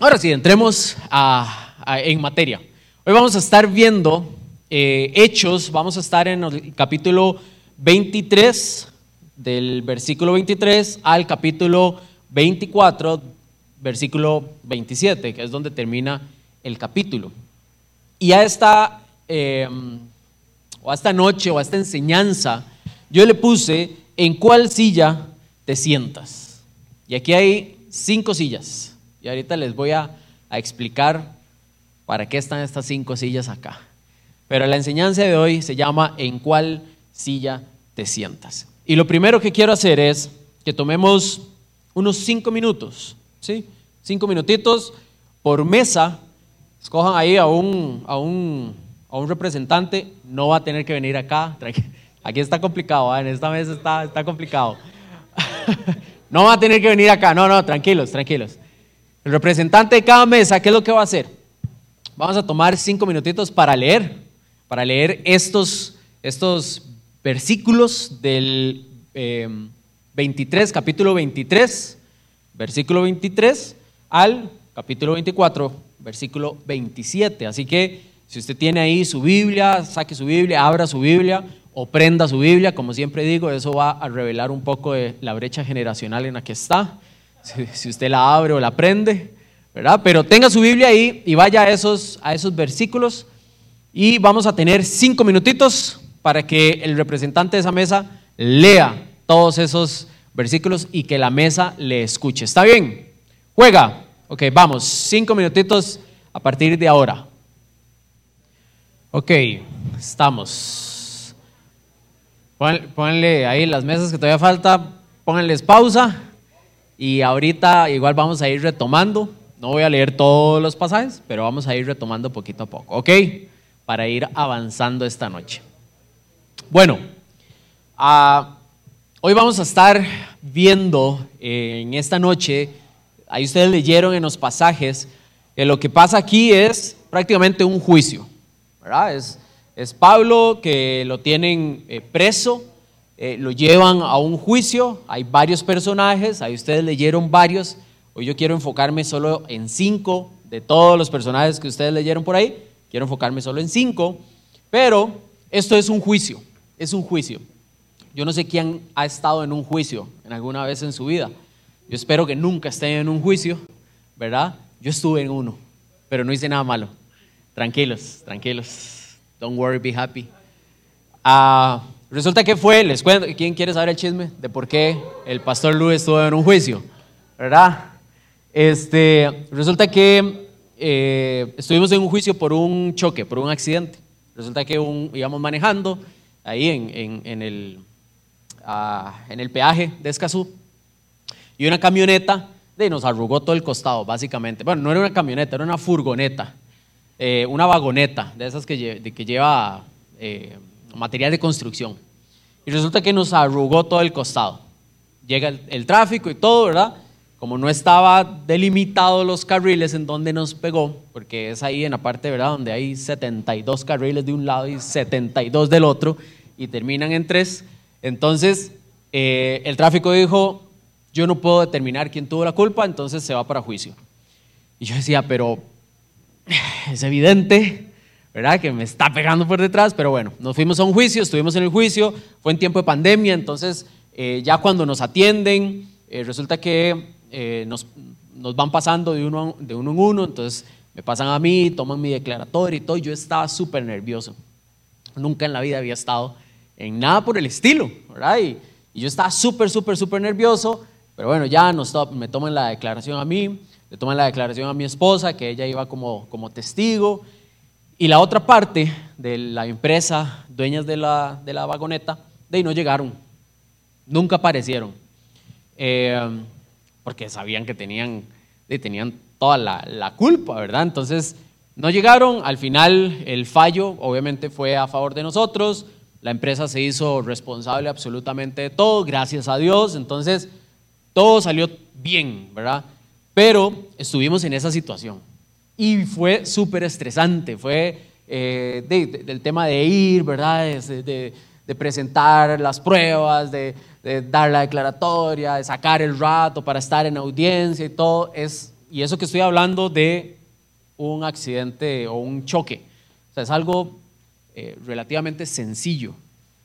Ahora sí, entremos en materia. Hoy vamos a estar viendo eh, Hechos, vamos a estar en el capítulo 23, del versículo 23 al capítulo 24, versículo 27, que es donde termina el capítulo. Y a esta, eh, o a esta noche o a esta enseñanza, yo le puse en cuál silla te sientas. Y aquí hay cinco sillas. Y ahorita les voy a, explicar para qué están estas cinco sillas acá. Pero la enseñanza de hoy se llama ¿En cuál silla te sientas? Y lo primero que quiero hacer es que tomemos unos cinco minutos, ¿sí? Cinco minutitos por mesa. Escojan ahí a un, a un, a un representante. No va a tener que venir acá. Aquí está complicado, ¿eh? en esta mesa está, está complicado. no va a tener que venir acá. No, no, tranquilos, tranquilos. El representante de cada mesa, ¿qué es lo que va a hacer? Vamos a tomar cinco minutitos para leer, para leer estos, estos versículos del 23, eh, capítulo 23, versículo 23 al capítulo 24, versículo 27. Así que si usted tiene ahí su Biblia, saque su Biblia, abra su Biblia o prenda su Biblia, como siempre digo, eso va a revelar un poco de la brecha generacional en la que está si, usted la abre o la prende, ¿verdad? Pero tenga su Biblia ahí y vaya a esos, a esos versículos y vamos a tener cinco minutitos para que el representante de esa mesa lea todos esos versículos y que la mesa le escuche. ¿Está bien? Juega. Ok, vamos, cinco minutitos a partir de ahora. Ok, estamos. Pónganle ahí las mesas que todavía falta, pónganles pausa y ahorita igual vamos a ir retomando. No voy a leer todos los pasajes, pero vamos a ir retomando poquito a poco, ¿ok? Para ir avanzando esta noche. Bueno, ah, hoy vamos a estar viendo eh, en esta noche, ahí ustedes leyeron en los pasajes, que lo que pasa aquí es prácticamente un juicio, ¿verdad? Es, es Pablo que lo tienen eh, preso eh, lo llevan a un juicio, hay varios personajes, ahí ustedes leyeron varios, hoy yo quiero enfocarme solo en cinco de todos los personajes que ustedes leyeron por ahí, quiero enfocarme solo en cinco, pero esto es un juicio, es un juicio. Yo no sé quién ha estado en un juicio en alguna vez en su vida, yo espero que nunca estén en un juicio, ¿verdad? Yo estuve en uno, pero no hice nada malo. Tranquilos, tranquilos. Don't worry, be happy. Ah, Resulta que fue, les cuento, ¿quién quiere saber el chisme de por qué el pastor Luis estuvo en un juicio? ¿Verdad? Este, resulta que eh, estuvimos en un juicio por un choque, por un accidente. Resulta que íbamos manejando ahí en, el, ah, en el peaje de Escazú y una camioneta de, nos arrugó todo el costado, básicamente. Bueno, no era una camioneta, era una furgoneta, eh, una vagoneta de esas que, que lleva eh, material de construcción. Y resulta que nos arrugó todo el costado. Llega el, tráfico y todo, ¿verdad? Como no estaba delimitado los carriles en donde nos pegó, porque es ahí en la parte, ¿verdad? Donde hay 72 carriles de un lado y 72 del otro, y terminan en tres. Entonces, eh, el tráfico dijo, yo no puedo determinar quién tuvo la culpa, entonces se va para juicio. Y yo decía, pero es evidente ¿verdad? Que me está pegando por detrás, pero bueno, nos fuimos a un juicio, estuvimos en el juicio, fue en tiempo de pandemia, entonces eh, ya cuando nos atienden, eh, resulta que eh, nos, nos, van pasando de uno, de uno en uno, entonces me pasan a mí, toman mi declaratorio y todo, yo estaba súper nervioso. Nunca en la vida había estado en nada por el estilo, ¿verdad? Y, y yo estaba súper, súper, súper nervioso, pero bueno, ya nos, me toman la declaración a mí, le toman la declaración a mi esposa, que ella iba como, como testigo, y la otra parte de la empresa, dueñas de la, de la vagoneta, de ahí no llegaron. Nunca aparecieron. Eh, porque sabían que tenían, tenían toda la, la, culpa, ¿verdad? Entonces, no llegaron. Al final, el fallo obviamente fue a favor de nosotros. La empresa se hizo responsable absolutamente de todo, gracias a Dios. Entonces, todo salió bien, ¿verdad? Pero estuvimos en esa situación. Y fue súper estresante, fue eh, del tema de ir, ¿verdad? De, de presentar las pruebas, de, de, dar la declaratoria, de sacar el rato para estar en audiencia y todo. Es, y eso que estoy hablando de un accidente o un choque. O sea, es algo eh, relativamente sencillo.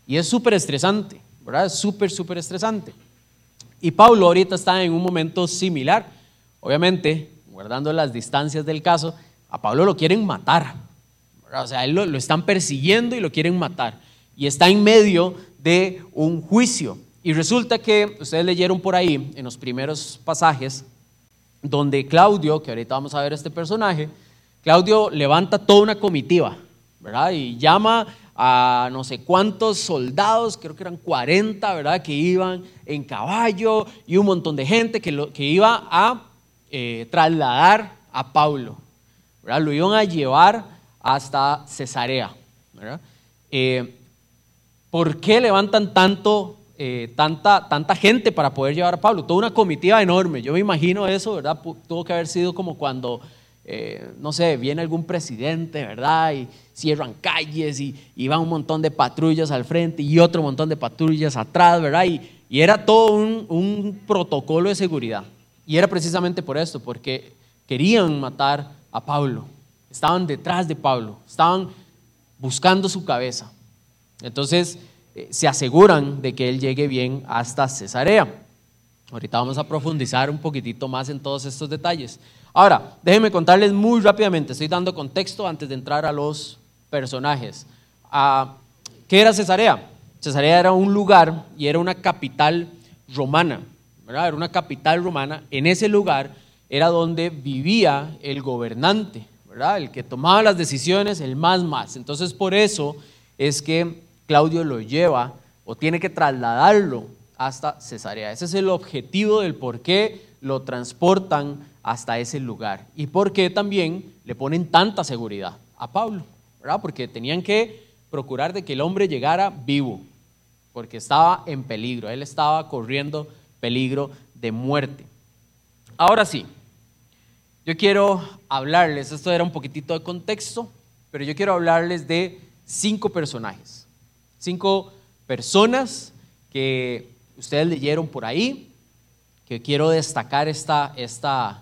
Y es súper estresante, ¿verdad? Es súper, súper estresante. Y Pablo ahorita está en un momento similar. Obviamente, guardando las distancias del caso, a Pablo lo quieren matar. O sea, él lo, lo están persiguiendo y lo quieren matar. Y está en medio de un juicio. Y resulta que ustedes leyeron por ahí, en los primeros pasajes, donde Claudio, que ahorita vamos a ver este personaje, Claudio levanta toda una comitiva, ¿verdad? Y llama a no sé cuántos soldados, creo que eran 40, ¿verdad? Que iban en caballo y un montón de gente que, lo, que iba a eh, trasladar a Pablo, ¿verdad? Lo iban a llevar hasta Cesarea, ¿verdad? Eh, ¿Por qué levantan tanto, eh, tanta, tanta gente para poder llevar a Pablo? Toda una comitiva enorme. Yo me imagino eso, ¿verdad? Tuvo que haber sido como cuando, eh, no sé, viene algún presidente, ¿verdad? Y cierran calles y, y va un montón de patrullas al frente y otro montón de patrullas atrás, ¿verdad? Y, y era todo un, un protocolo de seguridad. Y era precisamente por esto, porque querían matar a Pablo. Estaban detrás de Pablo, estaban buscando su cabeza. Entonces eh, se aseguran de que él llegue bien hasta Cesarea. Ahorita vamos a profundizar un poquitito más en todos estos detalles. Ahora, déjenme contarles muy rápidamente, estoy dando contexto antes de entrar a los personajes. Ah, ¿Qué era Cesarea? Cesarea era un lugar y era una capital romana, Era una capital romana. En ese lugar era donde vivía el gobernante. El que tomaba las decisiones, el más más. Entonces, por eso es que Claudio lo lleva o tiene que trasladarlo hasta Cesarea. Ese es el objetivo del por qué lo transportan hasta ese lugar y por qué también le ponen tanta seguridad a Pablo. Porque tenían que procurar de que el hombre llegara vivo, porque estaba en peligro, él estaba corriendo peligro de muerte. Ahora sí, yo quiero hablarles, esto era un poquitito de contexto, pero yo quiero hablarles de cinco personajes Cinco personas que ustedes leyeron por ahí, que quiero destacar esta, esta,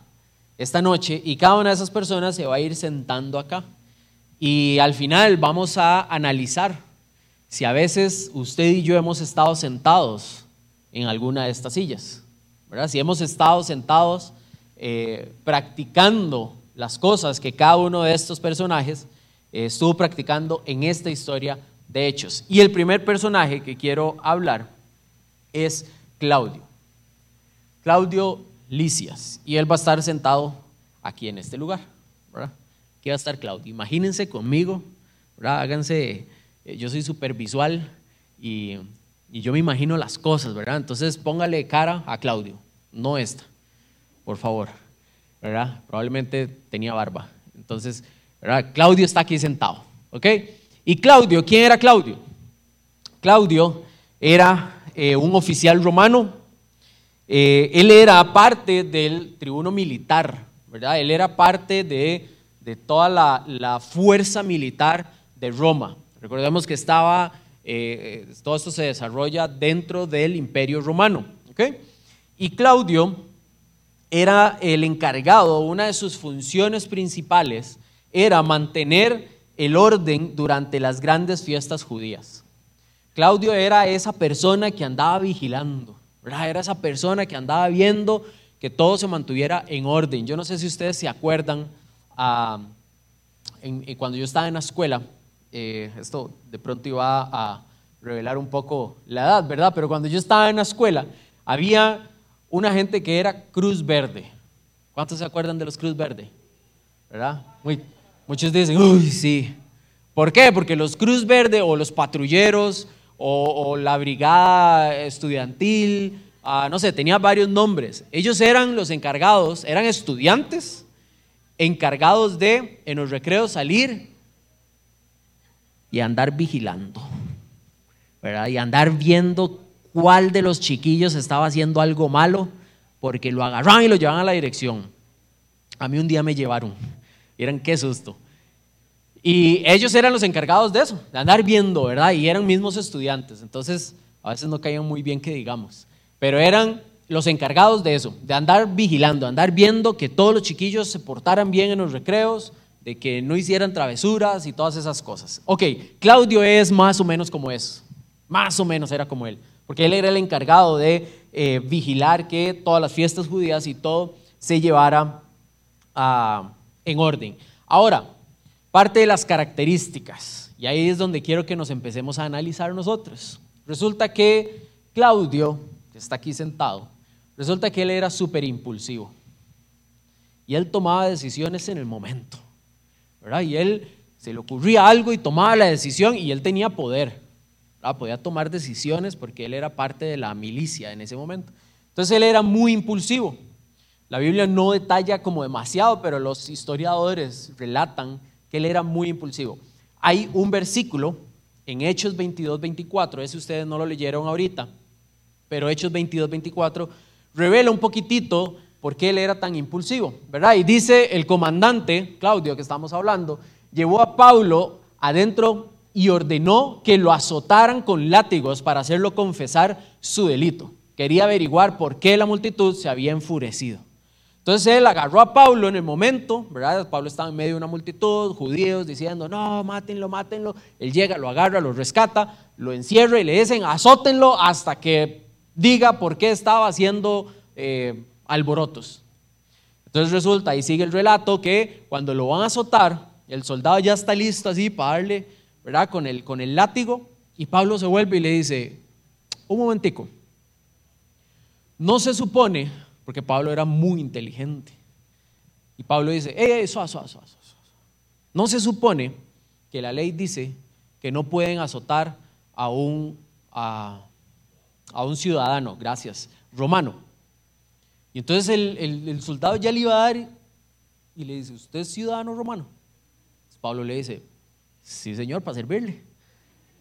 esta noche, y cada una de esas personas se va a ir sentando acá. Y al final vamos a analizar si a veces usted y yo hemos estado sentados en alguna de estas sillas, ¿verdad? Si hemos estado sentados eh, practicando las cosas que cada uno de estos personajes eh, estuvo practicando en esta historia de Hechos. Y el primer personaje que quiero hablar es Claudio. Claudio Licias. Y él va a estar sentado aquí en este lugar. ¿verdad? Aquí va a estar Claudio. Imagínense conmigo, ¿verdad? háganse, eh, yo soy supervisual y, y yo me imagino las cosas, ¿verdad? Entonces póngale cara a Claudio, no esta, por favor, ¿verdad? Probablemente tenía barba. Entonces, ¿verdad? Claudio está aquí sentado, ¿ok? ¿Y Claudio? ¿Quién era Claudio? Claudio era eh, un oficial romano. Eh, él era parte del tribuno militar, ¿verdad? Él era parte de, toda la, fuerza militar de Roma. Recordemos que estaba, eh, todo esto se desarrolla dentro del imperio romano. Y Claudio era el encargado, una de sus funciones principales era mantener el orden durante las grandes fiestas judías. Claudio era esa persona que andaba vigilando, era esa persona que andaba viendo que todo se mantuviera en orden. Yo no sé si ustedes se acuerdan, ah, cuando yo estaba en la escuela, eh, esto de pronto iba a revelar un poco la edad, ¿verdad? Pero cuando yo estaba en la escuela, había una gente que era Cruz Verde. ¿Cuántos se acuerdan de los Cruz Verde? ¿Verdad? Muchos dicen, uy, sí. ¿Por qué? Porque los Cruz Verde o los patrulleros o, la brigada estudiantil, ah, no sé, tenía varios nombres. Ellos eran los encargados, eran estudiantes encargados de en los recreos salir y andar vigilando, ¿verdad? Y andar viendo cuál de los chiquillos estaba haciendo algo malo, porque lo agarraban y lo llevaban a la dirección. A mí un día me llevaron Miren qué susto. Y ellos eran los encargados de eso, de andar viendo, ¿verdad? Y eran mismos estudiantes. Entonces, a veces no caían muy bien que digamos. Pero eran los encargados de eso, de andar vigilando, andar viendo que todos los chiquillos se portaran bien en los recreos, de que no hicieran travesuras y todas esas cosas. Ok, Claudio es más o menos como es, más o menos era como él, porque él era el encargado de eh, vigilar que todas las fiestas judías y todo se llevara ah, en orden. Ahora, parte de las características, y ahí es donde quiero que nos empecemos a analizar nosotros. Resulta que Claudio, que está aquí sentado, resulta que él era súper impulsivo. Y él tomaba decisiones en el momento. Y él se le ocurría algo y tomaba la decisión y él tenía poder. Podía tomar decisiones porque él era parte de la milicia en ese momento. Entonces él era muy impulsivo. La Biblia no detalla como demasiado, pero los historiadores relatan que él era muy impulsivo. Hay un versículo en Hechos 22, 24, ese ustedes no lo leyeron ahorita, pero Hechos 22, 24 revela un poquitito por qué él era tan impulsivo, ¿verdad? Y dice el comandante, Claudio, que estamos hablando, llevó a Pablo adentro y ordenó que lo azotaran con látigos para hacerlo confesar su delito. Quería averiguar por qué la multitud se había enfurecido. Entonces él agarró a Pablo en el momento, ¿verdad? Pablo estaba en medio de una multitud, judíos diciendo, no, mátenlo, mátenlo. Él llega, lo agarra, lo rescata, lo encierra y le dicen, azótenlo hasta que diga por qué estaba haciendo eh, alborotos. Entonces resulta, y sigue el relato, que cuando lo van a azotar, el soldado ya está listo así para darle, ¿verdad? Con el, con el látigo, y Pablo se vuelve y le dice, un momentico, no se supone, porque Pablo era muy inteligente, y Pablo dice, eh, eso, eso, eso, eso, no se supone que la ley dice que no pueden azotar a un, a un ciudadano, gracias, romano. Y entonces el, soldado ya le iba a dar y le dice, ¿usted es ciudadano romano? Pablo le dice, sí señor, para servirle,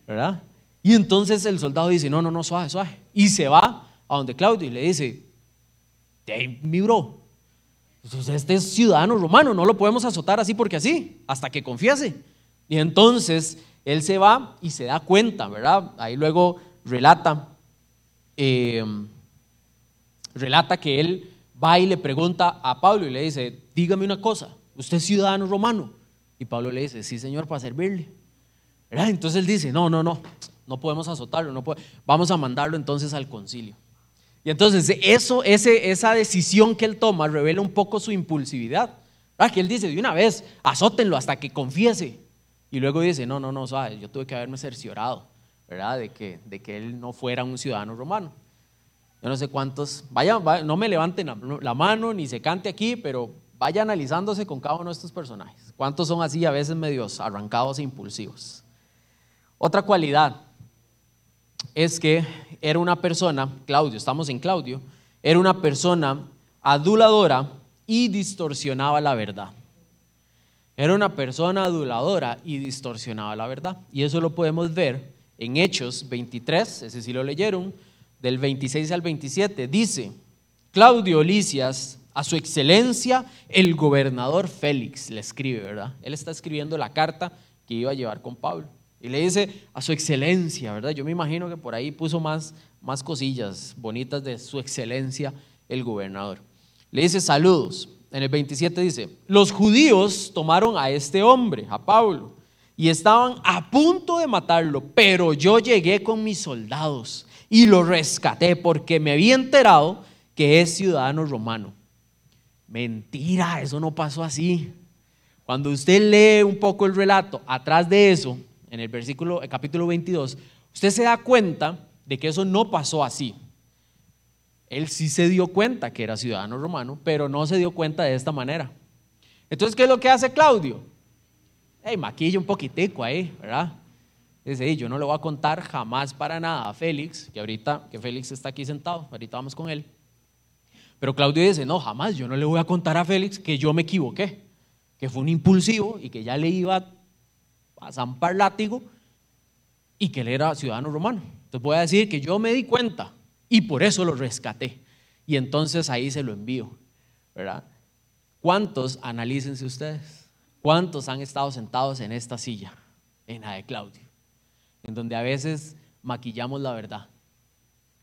¿verdad? Y entonces el soldado dice, no, no, no, suave, suave. Y se va a donde Claudio y le dice, hey, mi bro, este es ciudadano romano, no lo podemos azotar así porque así, hasta que confiese. Y entonces él se va y se da cuenta, ¿verdad? Ahí luego relata eh, relata que él va y le pregunta a Pablo y le dice, dígame una cosa, ¿usted es ciudadano romano? Y Pablo le dice, sí señor, para servirle. Entonces él dice, no, no, no, no podemos azotarlo, no vamos a mandarlo entonces al concilio. Y entonces eso, ese, esa decisión que él toma revela un poco su impulsividad. Que él dice, de una vez, azótenlo hasta que confiese. Y luego dice, no, no, no, ¿sabes? yo tuve que haberme cerciorado, ¿verdad? De que, de que él no fuera un ciudadano romano. Yo no sé cuántos, vaya, no me levanten la, mano ni se cante aquí, pero vaya analizándose con cada uno de estos personajes. ¿Cuántos son así a veces medios arrancados e impulsivos? Otra cualidad es que era una persona, Claudio, estamos en Claudio, era una persona aduladora y distorsionaba la verdad. Era una persona aduladora y distorsionaba la verdad. Y eso lo podemos ver en Hechos 23, ese sí lo leyeron, del 26 al 27, dice, Claudio Licias, a su excelencia, el gobernador Félix, le escribe, ¿verdad? Él está escribiendo la carta que iba a llevar con Pablo. Y le dice, a su excelencia, ¿verdad? Yo me imagino que por ahí puso más, más cosillas bonitas de su excelencia, el gobernador. Le dice, saludos. En el 27 dice, los judíos tomaron a este hombre, a Pablo, y estaban a punto de matarlo, pero yo llegué con mis soldados y lo rescaté porque me había enterado que es ciudadano romano. Mentira, eso no pasó así. Cuando usted lee un poco el relato, atrás de eso, en el versículo, el capítulo 22, usted se da cuenta de que eso no pasó así. Él sí se dio cuenta que era ciudadano romano, pero no se dio cuenta de esta manera. Entonces, ¿qué es lo que hace Claudio? Hey, maquilla un poquitico ahí, ¿verdad? Dice, yo no le voy a contar jamás para nada a Félix, que ahorita, que Félix está aquí sentado, ahorita vamos con él. Pero Claudio dice, no, jamás, yo no le voy a contar a Félix que yo me equivoqué, que fue un impulsivo y que ya le iba a zampar látigo y que él era ciudadano romano. Entonces voy a decir que yo me di cuenta y por eso lo rescaté. Y entonces ahí se lo envío, ¿verdad? ¿Cuántos, analícense ustedes, ¿Cuántos han estado sentados en esta silla, en la de Claudio, en donde a veces maquillamos la verdad?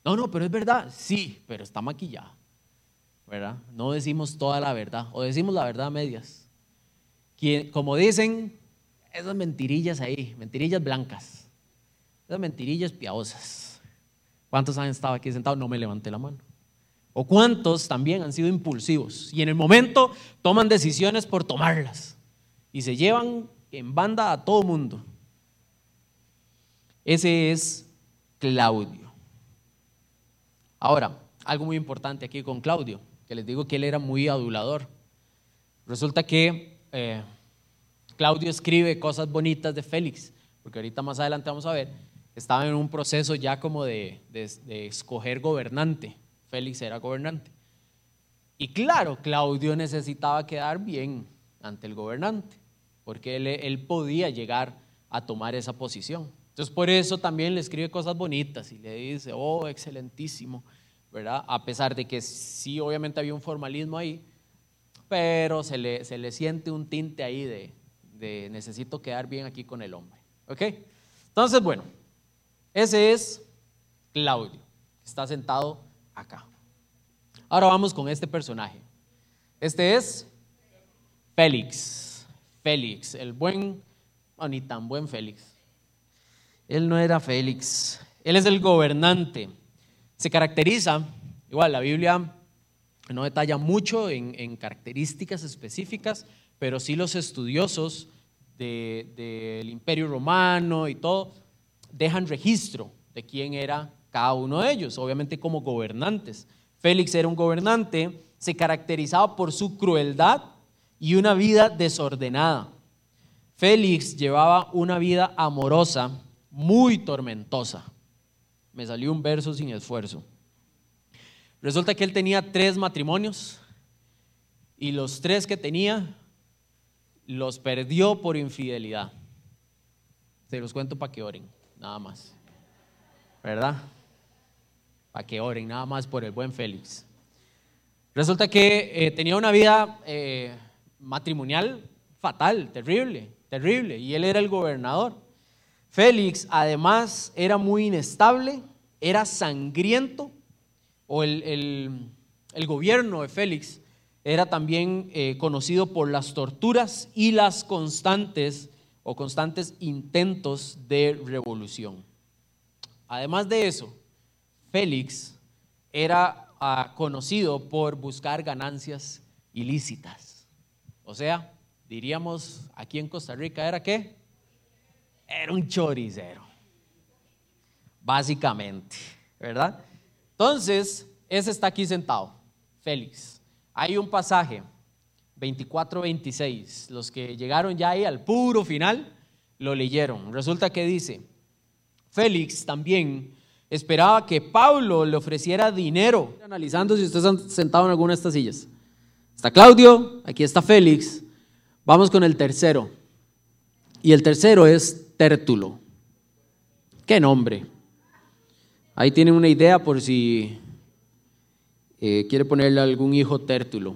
No, no, pero es verdad, sí, pero está maquillada, ¿verdad? No decimos toda la verdad, o decimos la verdad a medias. como dicen, esas mentirillas ahí, mentirillas blancas, esas mentirillas piadosas. ¿Cuántos han estado aquí sentados? No me levanté la mano. ¿O cuántos también han sido impulsivos y en el momento toman decisiones por tomarlas y se llevan en banda a todo mundo? Ese es Claudio. Ahora, algo muy importante aquí con Claudio, que les digo que él era muy adulador. Resulta que eh, Claudio escribe cosas bonitas de Félix, porque ahorita más adelante vamos a ver, estaba en un proceso ya como de, de escoger gobernante. Félix era gobernante. Y claro, Claudio necesitaba quedar bien ante el gobernante, porque él, podía llegar a tomar esa posición. Entonces por eso también le escribe cosas bonitas y le dice, oh, excelentísimo, ¿verdad? A pesar de que sí, obviamente había un formalismo ahí, pero se le, se le siente un tinte ahí de, de necesito quedar bien aquí con el hombre. ¿Ok? Entonces, bueno, ese es Claudio, que está sentado acá. Ahora vamos con este personaje. Este es Félix. Félix, el buen, oh, ni tan buen Félix. Él no era Félix. Él es el gobernante. Se caracteriza, igual la Biblia no detalla mucho en, características específicas, pero sí los estudiosos del imperio romano y todo dejan registro de quién era cada uno de ellos, obviamente como gobernantes. Félix era un gobernante, se caracterizaba por su crueldad y una vida desordenada. Félix llevaba una vida amorosa muy tormentosa. Me salió un verso sin esfuerzo. Resulta que él tenía tres matrimonios y los tres que tenía los perdió por infidelidad. Se los cuento para que oren, nada más. ¿Verdad? para que oren nada más por el buen Félix. Resulta que eh, tenía una vida eh, matrimonial fatal, terrible, terrible, y él era el gobernador. Félix además era muy inestable, era sangriento, o el, gobierno de Félix era también eh, conocido por las torturas y las constantes o constantes intentos de revolución. Además de eso, Félix era ah, conocido por buscar ganancias ilícitas. O sea, diríamos aquí en Costa Rica, ¿era qué? Era un choricero. Básicamente, ¿verdad? Entonces, ese está aquí sentado, Félix. Hay un pasaje, 24-26, los que llegaron ya ahí al puro final, lo leyeron. Resulta que dice, Félix también esperaba que Pablo le ofreciera dinero. Analizando si ustedes han sentado en alguna de estas sillas. Está Claudio, aquí está Félix. Vamos con el tercero. Y el tercero es Tértulo. ¿Qué nombre? Ahí tienen una idea por si eh, quiere ponerle algún hijo Tértulo.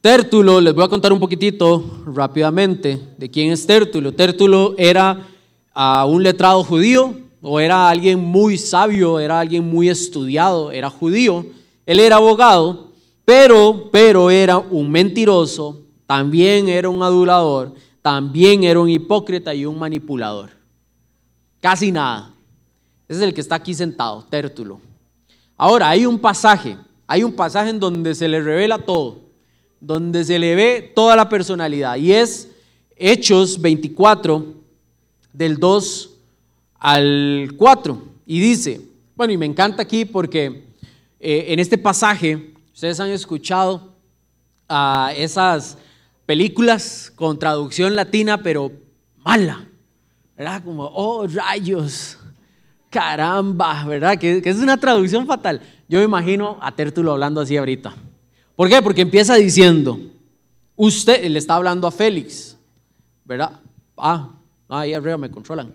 Tértulo, les voy a contar un poquitito rápidamente de quién es Tértulo. Tértulo era a un letrado judío, o era alguien muy sabio, era alguien muy estudiado, era judío, él era abogado, pero, pero era un mentiroso, también era un adulador, también era un hipócrita y un manipulador. Casi nada. Ese es el que está aquí sentado, Tértulo. Ahora, hay un pasaje, hay un pasaje en donde se le revela todo, donde se le ve toda la personalidad, y es Hechos 24, del 2 al 4 y dice, bueno, y me encanta aquí porque eh, en este pasaje ustedes han escuchado a esas películas con traducción latina, pero mala, ¿verdad? Como, oh, rayos, caramba, ¿verdad? Que, es una traducción fatal. Yo me imagino a Tértulo hablando así ahorita. ¿Por qué? Porque empieza diciendo, usted, le está hablando a Félix, ¿verdad? Ah, ahí arriba me controlan.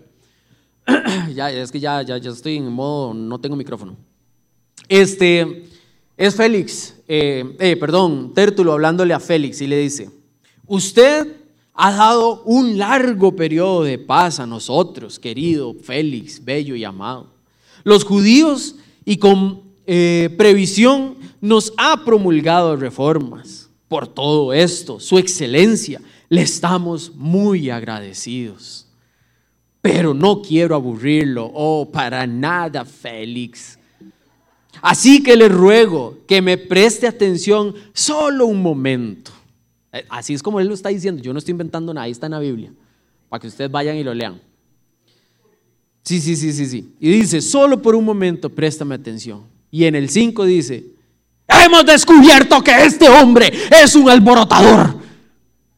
ya, es que ya, ya, ya estoy en modo, no tengo micrófono. Este, es Félix, eh, eh, perdón, Tértulo hablándole a Félix y le dice, Usted ha dado un largo periodo de paz a nosotros, querido Félix, bello y amado. Los judíos y con eh, previsión nos ha promulgado reformas. Por todo esto, su excelencia, le estamos muy agradecidos. Pero no quiero aburrirlo, oh, para nada, Félix. Así que le ruego que me preste atención solo un momento. Eh, así es como él lo está diciendo. Yo no estoy inventando nada, ahí está en la Biblia, para que ustedes vayan y lo lean. Sí, sí, sí, sí, sí. Y dice, solo por un momento, préstame atención. Y en el 5 dice, hemos descubierto que este hombre es un alborotador.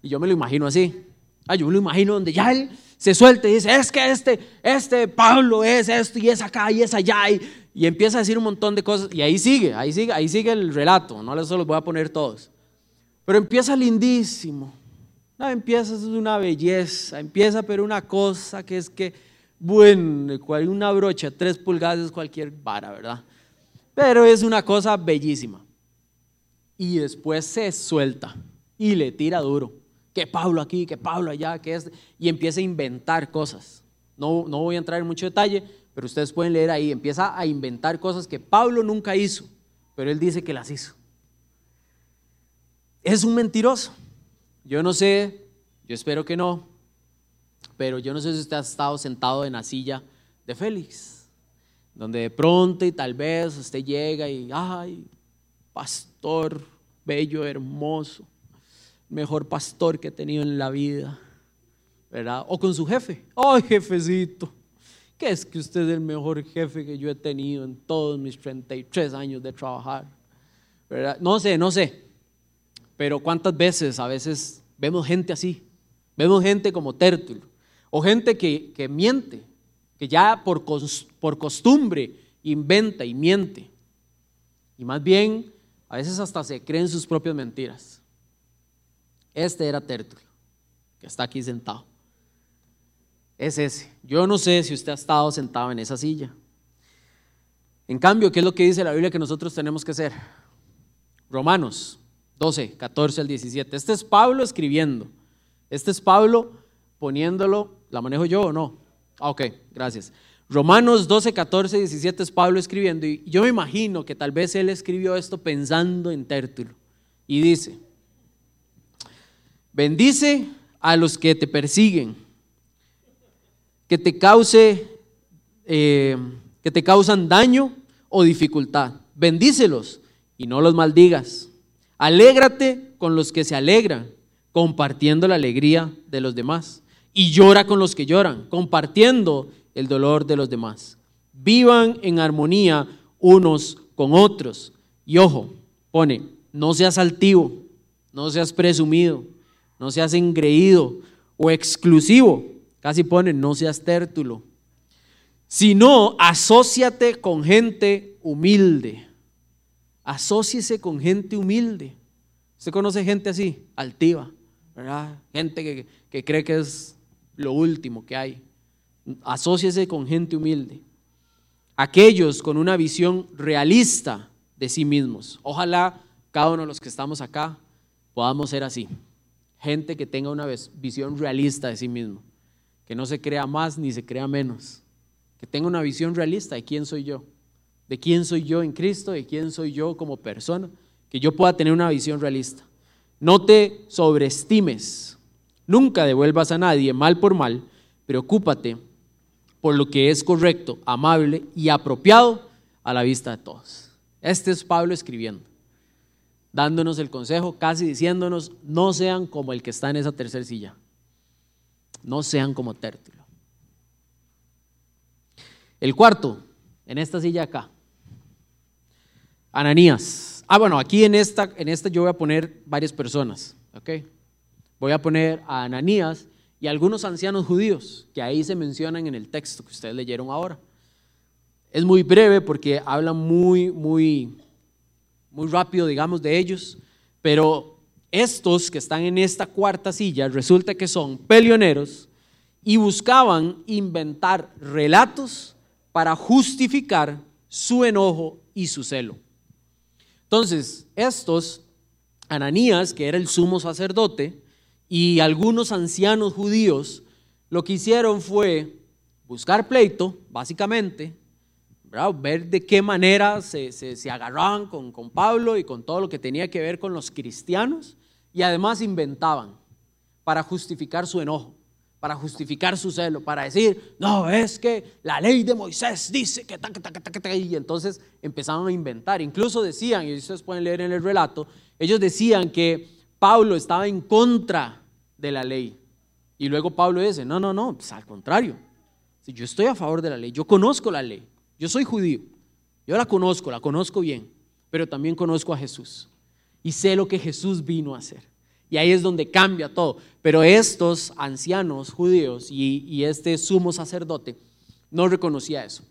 Y yo me lo imagino así. Ah, yo me lo imagino donde ya él se suelta y dice, es que este, este Pablo es esto y es acá y es allá. Y, y empieza a decir un montón de cosas. Y ahí sigue, ahí sigue, ahí sigue el relato. No les los voy a poner todos. Pero empieza lindísimo. No, empieza es una belleza. Empieza pero una cosa que es que, bueno, una brocha, tres pulgadas es cualquier vara, ¿verdad? Pero es una cosa bellísima. Y después se suelta y le tira duro. Que Pablo aquí, que Pablo allá, que es. Y empieza a inventar cosas. No, no voy a entrar en mucho detalle, pero ustedes pueden leer ahí. Empieza a inventar cosas que Pablo nunca hizo, pero él dice que las hizo es un mentiroso. Yo no sé, yo espero que no, pero yo no sé si usted ha estado sentado en la silla de Félix, donde de pronto y tal vez usted llega y, ay, pastor bello, hermoso, mejor pastor que he tenido en la vida, ¿verdad? O con su jefe, ay, jefecito. ¿Qué es que usted es el mejor jefe que yo he tenido en todos mis 33 años de trabajar? ¿verdad? No sé, no sé. Pero cuántas veces a veces vemos gente así, vemos gente como Tértulo, o gente que, que miente, que ya por, por costumbre inventa y miente. Y más bien, a veces hasta se creen sus propias mentiras. Este era Tértulo, que está aquí sentado. Es ese. Yo no sé si usted ha estado sentado en esa silla. En cambio, ¿qué es lo que dice la Biblia que nosotros tenemos que hacer? Romanos 12, 14 al 17. Este es Pablo escribiendo. Este es Pablo poniéndolo, ¿la manejo yo o no? Ah, ok, gracias. Romanos 12, 14, 17 es Pablo escribiendo y yo me imagino que tal vez él escribió esto pensando en Tértulo. Y dice, bendice a los que te persiguen, que te cause, eh, que te causan daño o dificultad. Bendícelos y no los maldigas. Alégrate con los que se alegran, compartiendo la alegría de los demás. Y llora con los que lloran, compartiendo el dolor de los demás. Vivan en armonía unos con otros. Y ojo, pone, no seas altivo, no seas presumido, no seas engreído o exclusivo. Casi pone, no seas tértulo. Sino, asóciate con gente humilde Asóciese con gente humilde. ¿Usted conoce gente así? Altiva, ¿verdad? Gente que, que cree que es lo último que hay. Asóciese con gente humilde. Aquellos con una visión realista de sí mismos. Ojalá cada uno de los que estamos acá podamos ser así. Gente que tenga una visión realista de sí mismo. Que no se crea más ni se crea menos. Que tenga una visión realista de quién soy yo de quién soy yo en Cristo, de quién soy yo como persona, que yo pueda tener una visión realista. No te sobreestimes, nunca devuelvas a nadie mal por mal, preocúpate por lo que es correcto, amable y apropiado a la vista de todos. Este es Pablo escribiendo, dándonos el consejo, casi diciéndonos, no sean como el que está en esa tercera silla, no sean como Tértulo. El cuarto, en esta silla acá, Ananías. Ah, bueno, aquí en esta, en esta yo voy a poner varias personas, ¿ok? Voy a poner a Ananías y algunos ancianos judíos que ahí se mencionan en el texto que ustedes leyeron ahora. Es muy breve porque habla muy, muy, muy rápido, digamos, de ellos, pero estos que están en esta cuarta silla resulta que son peleoneros y buscaban inventar relatos para justificar su enojo y su celo. Entonces, estos, Ananías, que era el sumo sacerdote, Y algunos ancianos judíos lo que hicieron fue buscar pleito, básicamente, ver de qué manera se, agarraban con Pablo y con todo lo que tenía que ver con los cristianos, y además inventaban para justificar su enojo para justificar su celo, para decir, no, es que la ley de Moisés dice que... y entonces empezaron a inventar. Incluso decían, y ustedes pueden leer en el relato, ellos decían que Pablo estaba en contra de la ley. Y luego Pablo dice, no, no, no, pues al contrario. Si yo estoy a favor de la ley, yo conozco la ley, yo soy judío, yo la conozco, la conozco bien, pero también conozco a Jesús y sé lo que Jesús vino a hacer. Y ahí es donde cambia todo. Pero estos ancianos judíos y, este sumo sacerdote no reconocía eso.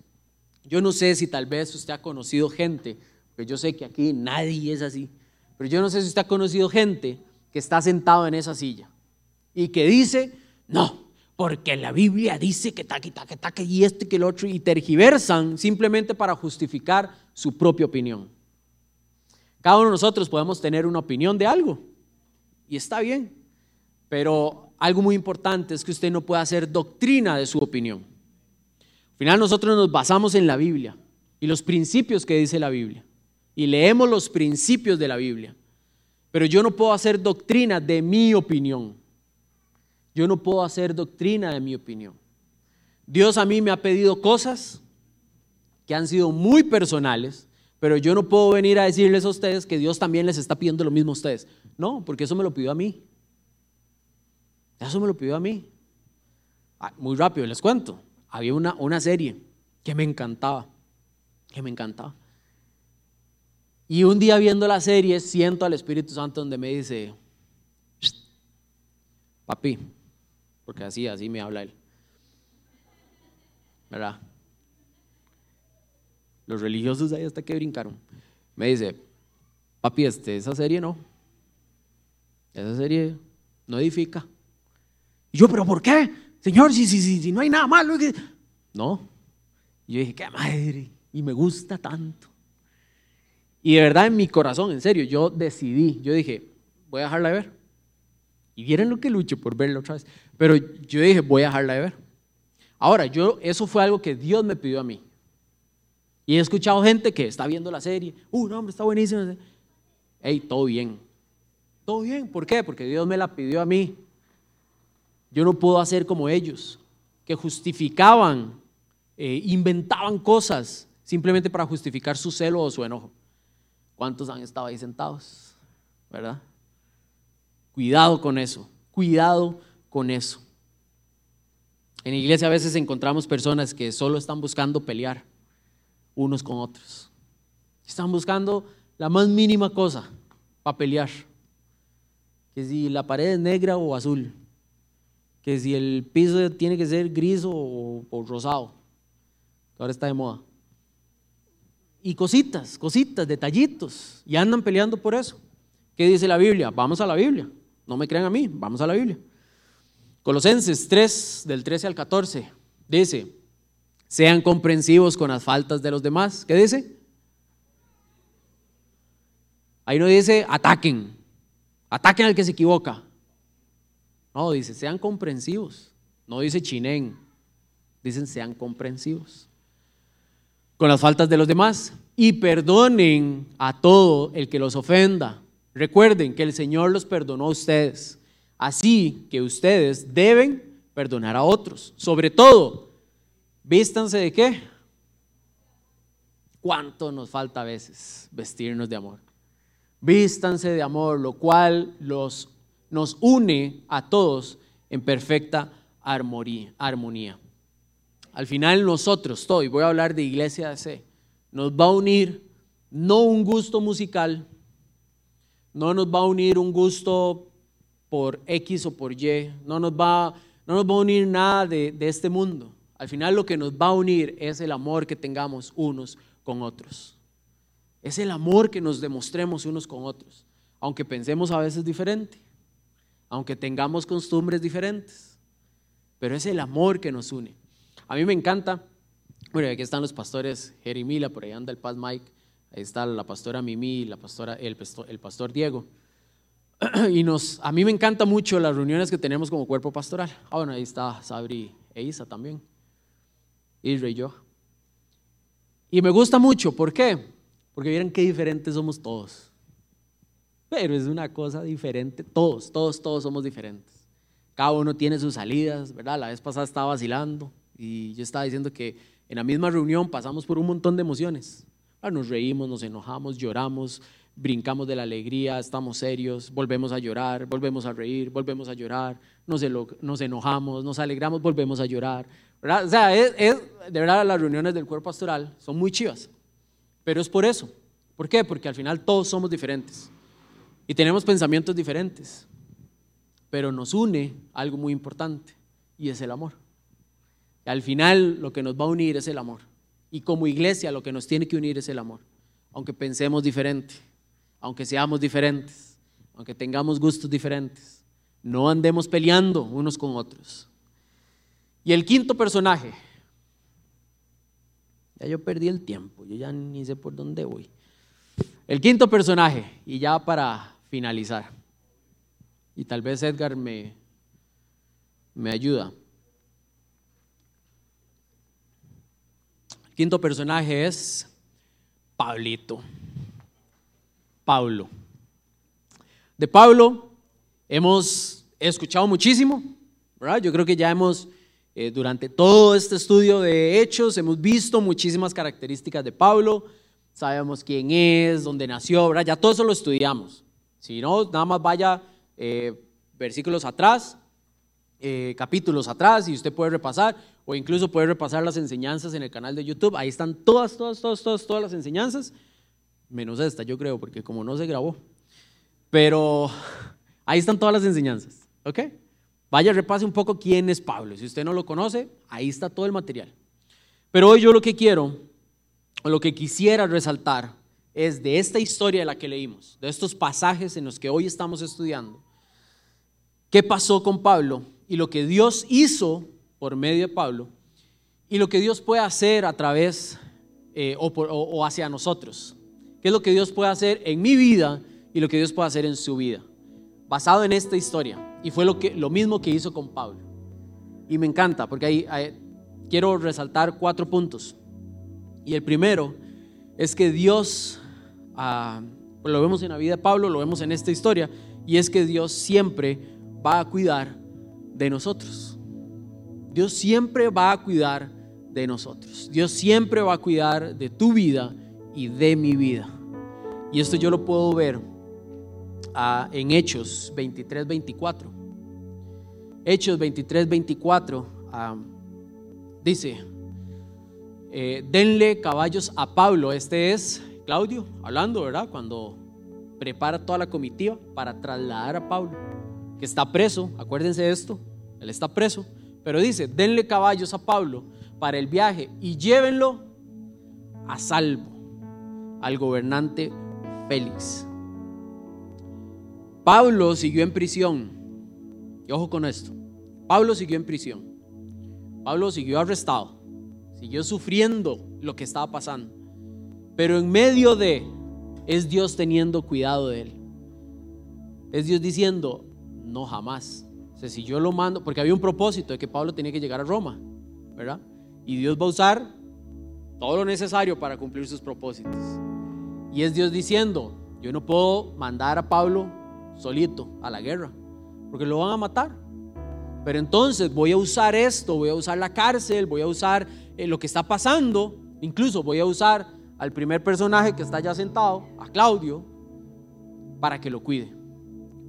Yo no sé si tal vez usted ha conocido gente, porque yo sé que aquí nadie es así, pero yo no sé si usted ha conocido gente que está sentado en esa silla y que dice, no, porque la Biblia dice que taque, taque, taque, y este, que el otro, y tergiversan simplemente para justificar su propia opinión. Cada uno de nosotros podemos tener una opinión de algo, y está bien, pero algo muy importante es que usted no puede hacer doctrina de su opinión. Al final nosotros nos basamos en la Biblia y los principios que dice la Biblia. Y leemos los principios de la Biblia. Pero yo no puedo hacer doctrina de mi opinión. Yo no puedo hacer doctrina de mi opinión. Dios a mí me ha pedido cosas que han sido muy personales, pero yo no puedo venir a decirles a ustedes que Dios también les está pidiendo lo mismo a ustedes. No, porque eso me lo pidió a mí. Eso me lo pidió a mí. Ah, muy rápido les cuento. Había una, una serie que me encantaba, que me encantaba. Y un día viendo la serie siento al Espíritu Santo donde me dice, papi, porque así, así me habla él. ¿Verdad? Los religiosos ahí hasta que brincaron. Me dice, papi, este, esa serie no. Esa serie no edifica. Y yo, pero ¿por qué? Señor, si, si, si, si no hay nada malo. No. Y yo dije, qué madre. Y me gusta tanto. Y de verdad en mi corazón, en serio, yo decidí, yo dije, voy a dejarla de ver. Y vieron lo que lucho por verla otra vez. Pero yo dije, voy a dejarla de ver. Ahora, yo, eso fue algo que Dios me pidió a mí. Y he escuchado gente que está viendo la serie, uh, no, hombre, está buenísimo. Hey, todo bien. Todo bien, ¿por qué? Porque Dios me la pidió a mí. Yo no puedo hacer como ellos, que justificaban, eh, inventaban cosas simplemente para justificar su celo o su enojo. ¿Cuántos han estado ahí sentados? ¿Verdad? Cuidado con eso, cuidado con eso. En iglesia a veces encontramos personas que solo están buscando pelear unos con otros. Están buscando la más mínima cosa para pelear que si la pared es negra o azul, que si el piso tiene que ser gris o, rosado, que ahora está de moda. Y cositas, cositas, detallitos, y andan peleando por eso. ¿Qué dice la Biblia? Vamos a la Biblia. No me crean a mí, vamos a la Biblia. Colosenses 3, del 13 al 14, dice, sean comprensivos con las faltas de los demás. ¿Qué dice? Ahí no dice ataquen, Ataquen al que se equivoca. No, dice, sean comprensivos. No dice chinen. Dicen, sean comprensivos. Con las faltas de los demás. Y perdonen a todo el que los ofenda. Recuerden que el Señor los perdonó a ustedes. Así que ustedes deben perdonar a otros. Sobre todo, vístanse de qué? ¿Cuánto nos falta a veces vestirnos de amor? vístanse de amor, lo cual los, nos une a todos en perfecta armonía. Al final nosotros, estoy, voy a hablar de iglesia de C, nos va a unir no un gusto musical, no nos va a unir un gusto por X o por Y, no nos va, no nos va a unir nada de, de este mundo. Al final lo que nos va a unir es el amor que tengamos unos con otros. Es el amor que nos demostremos unos con otros, aunque pensemos a veces diferente, aunque tengamos costumbres diferentes, pero es el amor que nos une. A mí me encanta, bueno, aquí están los pastores Jerimila, por ahí anda el Paz Mike, ahí está la pastora Mimi, la pastora, el, el pastor Diego. y nos, a mí me encanta mucho las reuniones que tenemos como cuerpo pastoral. Ah, bueno, ahí está Sabri e Isa también. Isra y yo. Y me gusta mucho, ¿por qué? Porque miren qué diferentes somos todos. Pero es una cosa diferente, todos, todos, todos somos diferentes. Cada uno tiene sus salidas, ¿verdad? La vez pasada estaba vacilando y yo estaba diciendo que en la misma reunión pasamos por un montón de emociones. Ah, nos reímos, nos enojamos, lloramos, brincamos de la alegría, estamos serios, volvemos a llorar, volvemos a reír, volvemos a llorar, nos, nos enojamos, nos alegramos, volvemos a llorar. O sea, es, de verdad las reuniones del cuerpo pastoral son muy chivas, pero es por eso. ¿Por qué? Porque al final todos somos diferentes y tenemos pensamientos diferentes, pero nos une algo muy importante y es el amor. Y al final lo que nos va a unir es el amor. Y como iglesia lo que nos tiene que unir es el amor, aunque pensemos diferente aunque seamos diferentes, aunque tengamos gustos diferentes. No andemos peleando unos con otros. Y el quinto personaje, ya yo perdí el tiempo, yo ya ni sé por dónde voy. El quinto personaje, y ya para finalizar, y tal vez Edgar me, me ayuda. El quinto personaje es Pablito. Pablo. De Pablo hemos escuchado muchísimo, ¿verdad? Yo creo que ya hemos, eh, durante todo este estudio de hechos, hemos visto muchísimas características de Pablo, sabemos quién es, dónde nació, ¿verdad? Ya todo eso lo estudiamos. Si no, nada más vaya eh, versículos atrás, eh, capítulos atrás, y usted puede repasar, o incluso puede repasar las enseñanzas en el canal de YouTube. Ahí están todas, todas, todas, todas, todas las enseñanzas menos esta, yo creo, porque como no se grabó. Pero ahí están todas las enseñanzas, ¿ok? Vaya, repase un poco quién es Pablo. Si usted no lo conoce, ahí está todo el material. Pero hoy yo lo que quiero, o lo que quisiera resaltar, es de esta historia de la que leímos, de estos pasajes en los que hoy estamos estudiando, qué pasó con Pablo y lo que Dios hizo por medio de Pablo y lo que Dios puede hacer a través eh, o, o hacia nosotros qué es lo que Dios puede hacer en mi vida y lo que Dios puede hacer en su vida, basado en esta historia. Y fue lo, que, lo mismo que hizo con Pablo. Y me encanta, porque ahí, quiero resaltar cuatro puntos. Y el primero es que Dios, ah, lo vemos en la vida de Pablo, lo vemos en esta historia, y es que Dios siempre va a cuidar de nosotros. Dios siempre va a cuidar de nosotros. Dios siempre va a cuidar de tu vida y de mi vida. Y esto yo lo puedo ver ah, en Hechos 23, 24. Hechos 23, 24 ah, dice, eh, denle caballos a Pablo. Este es Claudio hablando, ¿verdad? Cuando prepara toda la comitiva para trasladar a Pablo, que está preso, acuérdense de esto, él está preso, pero dice, denle caballos a Pablo para el viaje y llévenlo a salvo al gobernante Félix. Pablo siguió en prisión. Y ojo con esto. Pablo siguió en prisión. Pablo siguió arrestado. Siguió sufriendo lo que estaba pasando. Pero en medio de es Dios teniendo cuidado de él. Es Dios diciendo, no jamás. O si yo lo mando, porque había un propósito de que Pablo tenía que llegar a Roma, ¿verdad? Y Dios va a usar todo lo necesario para cumplir sus propósitos. Y es Dios diciendo, yo no puedo mandar a Pablo solito a la guerra, porque lo van a matar. Pero entonces voy a usar esto, voy a usar la cárcel, voy a usar eh, lo que está pasando, incluso voy a usar al primer personaje que está ya sentado, a Claudio, para que lo cuide.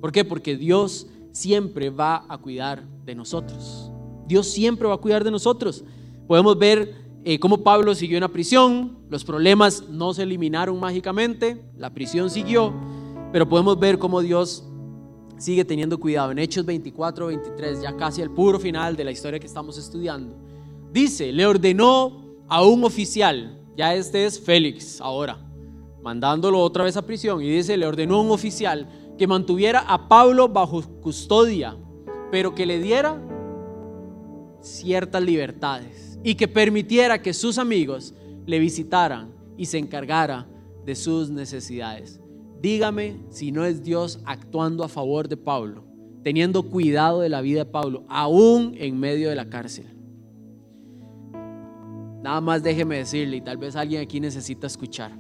¿Por qué? Porque Dios siempre va a cuidar de nosotros. Dios siempre va a cuidar de nosotros. Podemos ver eh, cómo Pablo siguió en la prisión, los problemas no se eliminaron mágicamente, la prisión siguió, pero podemos ver cómo Dios sigue teniendo cuidado. En Hechos 24, 23, ya casi al puro final de la historia que estamos estudiando, dice, le ordenó a un oficial, ya este es Félix ahora, mandándolo otra vez a prisión, y dice, le ordenó a un oficial que mantuviera a Pablo bajo custodia, pero que le diera ciertas libertades y que permitiera que sus amigos le visitaran y se encargara de sus necesidades. dígame si no es Dios actuando a favor de Pablo, teniendo cuidado de la vida de Pablo, aún en medio de la cárcel. Nada más déjeme decirle, y tal vez alguien aquí necesita escuchar,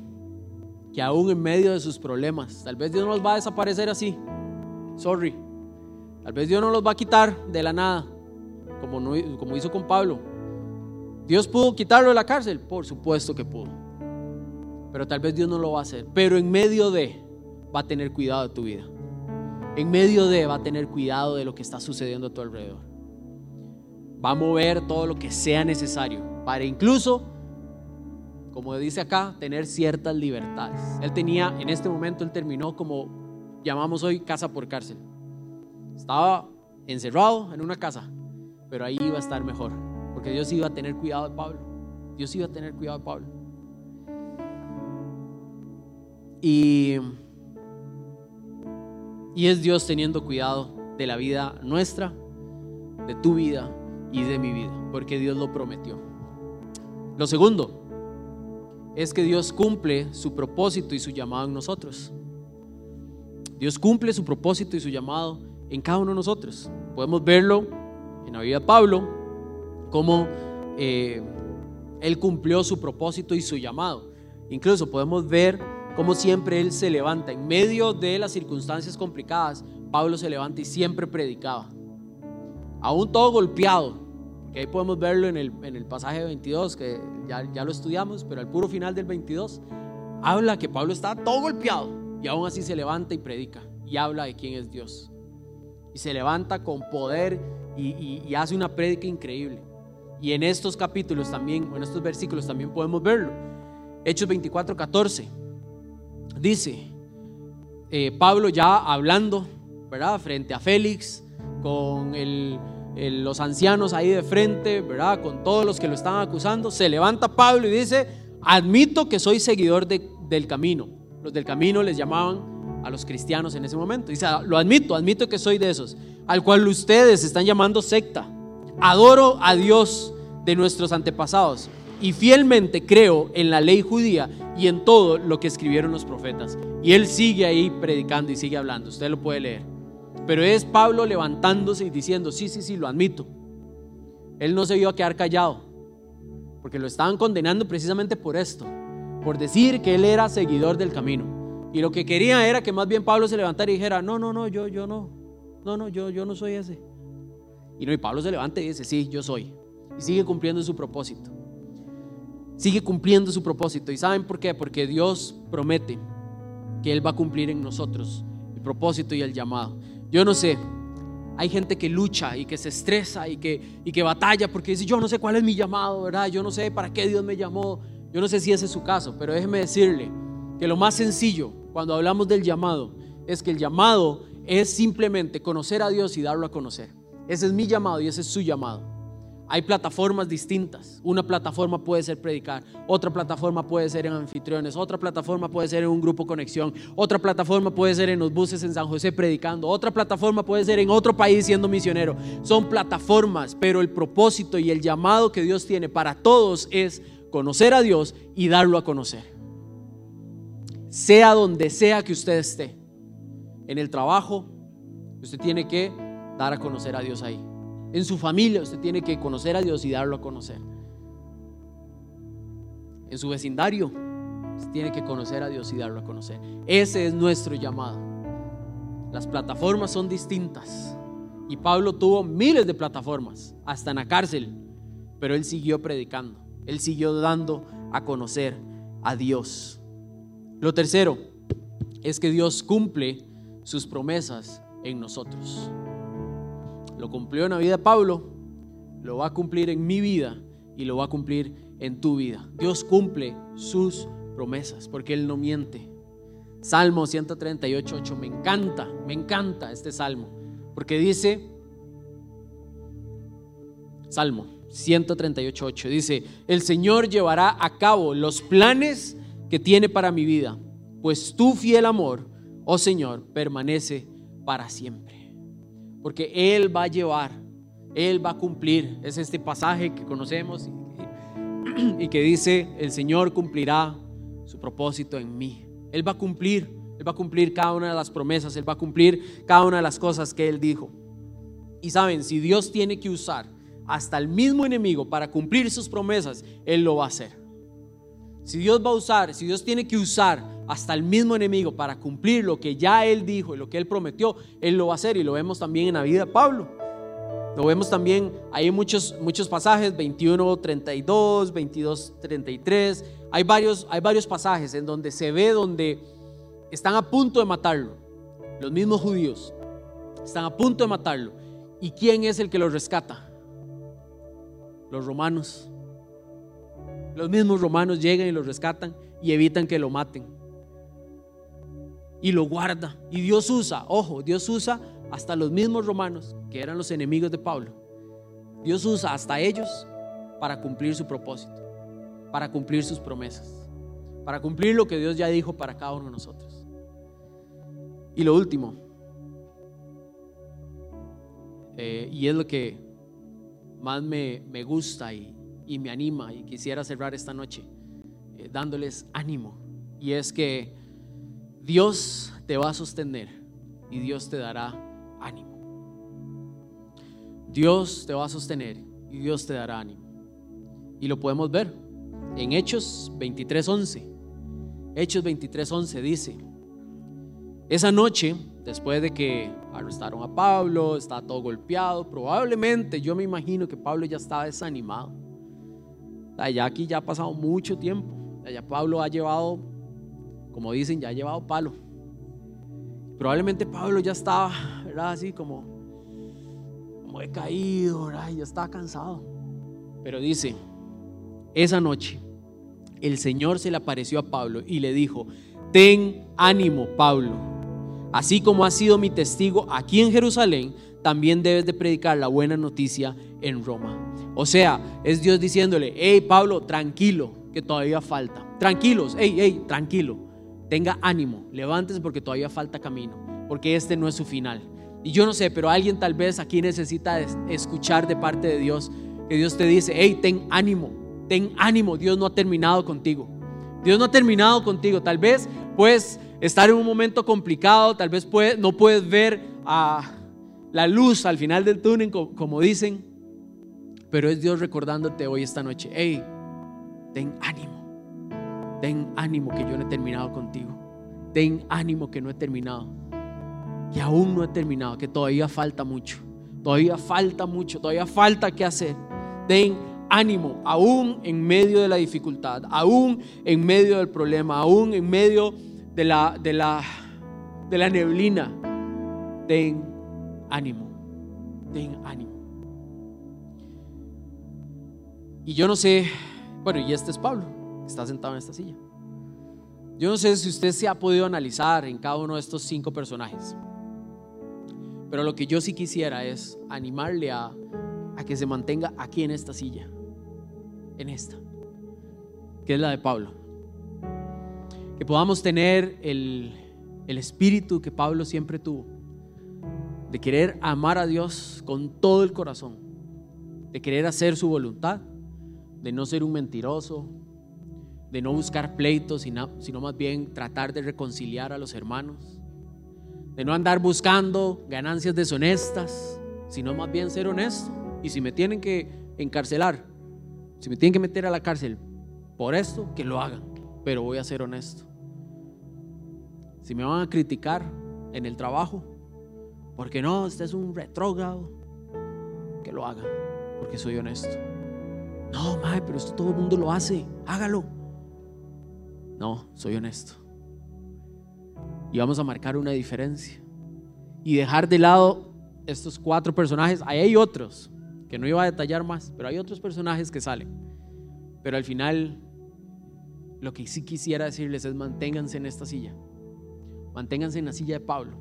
que aún en medio de sus problemas, tal vez Dios no los va a desaparecer así. Sorry. Tal vez Dios no los va a quitar de la nada, como, no, como hizo con Pablo. Dios pudo quitarlo de la cárcel, por supuesto que pudo. Pero tal vez Dios no lo va a hacer. Pero en medio de, va a tener cuidado de tu vida. En medio de, va a tener cuidado de lo que está sucediendo a tu alrededor. Va a mover todo lo que sea necesario para incluso, como dice acá, tener ciertas libertades. Él tenía, en este momento, él terminó como llamamos hoy casa por cárcel. Estaba encerrado en una casa, pero ahí iba a estar mejor, porque Dios iba a tener cuidado de Pablo. Dios iba a tener cuidado de Pablo. Y, y es Dios teniendo cuidado de la vida nuestra, de tu vida y de mi vida, porque Dios lo prometió. Lo segundo es que Dios cumple su propósito y su llamado en nosotros. Dios cumple su propósito y su llamado en cada uno de nosotros. Podemos verlo en la vida de Pablo, como eh, él cumplió su propósito y su llamado. Incluso podemos ver cómo siempre él se levanta. En medio de las circunstancias complicadas, Pablo se levanta y siempre predicaba. Aún todo golpeado, que ahí podemos verlo en el, en el pasaje 22, que ya, ya lo estudiamos, pero al puro final del 22, habla que Pablo está todo golpeado y aún así se levanta y predica y habla de quién es Dios. Y se levanta con poder y, y, hace una prédica increíble. Y en estos capítulos también, en estos versículos también podemos verlo. Hechos 24, 14. Dice, eh, Pablo ya hablando, ¿verdad? Frente a Félix, con los ancianos ahí de frente, ¿verdad? Con todos los que lo estaban acusando, se levanta Pablo y dice, admito que soy seguidor del camino. Los del camino les llamaban a los cristianos en ese momento. Dice, lo admito, admito que soy de esos, al cual ustedes están llamando secta. Adoro a Dios de nuestros antepasados y fielmente creo en la ley judía y en todo lo que escribieron los profetas. Y él sigue ahí predicando y sigue hablando. Usted lo puede leer. Pero es Pablo levantándose y diciendo, sí, sí, sí, lo admito. Él no se vio a quedar callado, porque lo estaban condenando precisamente por esto, por decir que él era seguidor del camino. Y lo que quería era que más bien Pablo se levantara y dijera, no, no, no, yo, yo no, no, no, yo, yo no soy ese. Y no, y Pablo se levanta y dice, sí, yo soy. Y sigue cumpliendo su propósito. Sigue cumpliendo su propósito. ¿Y saben por qué? Porque Dios promete que Él va a cumplir en nosotros el propósito y el llamado. Yo no sé, hay gente que lucha y que se estresa y que, y que batalla porque dice, yo no sé cuál es mi llamado, ¿verdad? Yo no sé para qué Dios me llamó. Yo no sé si ese es su caso, pero déjeme decirle que lo más sencillo cuando hablamos del llamado es que el llamado es simplemente conocer a Dios y darlo a conocer. Ese es mi llamado y ese es su llamado. Hay plataformas distintas. Una plataforma puede ser predicar, otra plataforma puede ser en anfitriones, otra plataforma puede ser en un grupo conexión, otra plataforma puede ser en los buses en San José predicando, otra plataforma puede ser en otro país siendo misionero. Son plataformas, pero el propósito y el llamado que Dios tiene para todos es conocer a Dios y darlo a conocer. Sea donde sea que usted esté, en el trabajo, usted tiene que dar a conocer a Dios ahí. En su familia usted tiene que conocer a Dios y darlo a conocer. En su vecindario usted tiene que conocer a Dios y darlo a conocer. Ese es nuestro llamado. Las plataformas son distintas. Y Pablo tuvo miles de plataformas, hasta en la cárcel. Pero él siguió predicando. Él siguió dando a conocer a Dios. Lo tercero es que Dios cumple sus promesas en nosotros. Lo cumplió en la vida de Pablo, lo va a cumplir en mi vida y lo va a cumplir en tu vida. Dios cumple sus promesas porque Él no miente. Salmo 138, 8. Me encanta, me encanta este salmo. Porque dice, Salmo 138, 8. Dice, el Señor llevará a cabo los planes que tiene para mi vida, pues tu fiel amor, oh Señor, permanece para siempre porque Él va a llevar, Él va a cumplir. Es este pasaje que conocemos y, que dice, el Señor cumplirá su propósito en mí. Él va a cumplir Él va a cumplir cada una de las promesas, Él va a cumplir cada una de las cosas que Él dijo. Y saben, si Dios tiene que usar hasta el mismo enemigo para cumplir sus promesas, Él lo va a hacer. Si Dios va a usar, si Dios tiene que usar hasta el mismo enemigo para cumplir lo que ya Él dijo y lo que Él prometió, Él lo va a hacer. Y lo vemos también en la vida de Pablo. Lo vemos también, hay muchos, muchos pasajes, 21, 32, 22, 33. Hay varios, hay varios pasajes en donde se ve donde están a punto de matarlo. Los mismos judíos están a punto de matarlo. ¿Y quién es el que los rescata? Los romanos. Los mismos romanos llegan y los rescatan y evitan que lo maten. Y lo guarda. Y Dios usa, ojo, Dios usa hasta los mismos romanos, que eran los enemigos de Pablo. Dios usa hasta ellos para cumplir su propósito, para cumplir sus promesas, para cumplir lo que Dios ya dijo para cada uno de nosotros. Y lo último, eh, y es lo que más me, gusta y, me anima y quisiera cerrar esta noche eh, dándoles ánimo, y es que Dios te va a sostener y Dios te dará ánimo. Dios te va a sostener y Dios te dará ánimo. Y lo podemos ver en Hechos 23:11. Hechos 23:11 dice, esa noche, después de que arrestaron a Pablo, estaba todo golpeado, probablemente yo me imagino que Pablo ya estaba desanimado. Ya aquí ya ha pasado mucho tiempo. Ya Pablo ha llevado, como dicen, ya ha llevado palo. Probablemente Pablo ya estaba. Así como, como he caído, ¿verdad? ya estaba cansado. Pero dice, esa noche el Señor se le apareció a Pablo y le dijo, ten ánimo, Pablo. Así como has sido mi testigo aquí en Jerusalén, también debes de predicar la buena noticia en Roma. O sea, es Dios diciéndole, hey Pablo, tranquilo, que todavía falta. Tranquilos, hey, hey, tranquilo tenga ánimo, levántese porque todavía falta camino, porque este no es su final. Y yo no sé, pero alguien tal vez aquí necesita escuchar de parte de Dios, que Dios te dice, hey, ten ánimo, ten ánimo, Dios no ha terminado contigo. Dios no ha terminado contigo. Tal vez puedes estar en un momento complicado, tal vez no puedes ver a la luz al final del túnel, como dicen, pero es Dios recordándote hoy esta noche, hey, ten ánimo. Ten ánimo que yo no he terminado contigo. Ten ánimo que no he terminado. Que aún no he terminado, que todavía falta mucho. Todavía falta mucho, todavía falta que hacer. Ten ánimo, aún en medio de la dificultad, aún en medio del problema, aún en medio de la, de la, de la neblina. Ten ánimo, ten ánimo. Y yo no sé, bueno, y este es Pablo está sentado en esta silla. Yo no sé si usted se ha podido analizar en cada uno de estos cinco personajes, pero lo que yo sí quisiera es animarle a, que se mantenga aquí en esta silla, en esta, que es la de Pablo. Que podamos tener el espíritu que Pablo siempre tuvo, de querer amar a Dios con todo el corazón, de querer hacer su voluntad, de no ser un mentiroso, de no buscar pleitos, sino, más bien tratar de reconciliar a los hermanos, de no andar buscando ganancias deshonestas, sino más bien ser honesto. Y si me tienen que encarcelar, si me tienen que meter a la cárcel por esto, que lo hagan, pero voy a ser honesto. Si me van a criticar en el trabajo, porque no, este es un retrógrado, que lo hagan, porque soy honesto. No, madre, pero esto todo el mundo lo hace, hágalo. No, soy honesto. Y vamos a marcar una diferencia. Y dejar de lado estos cuatro personajes. Hay otros, que no iba a detallar más, pero hay otros personajes que salen. Pero al final, lo que sí quisiera decirles es manténganse en esta silla. Manténganse en la silla de Pablo.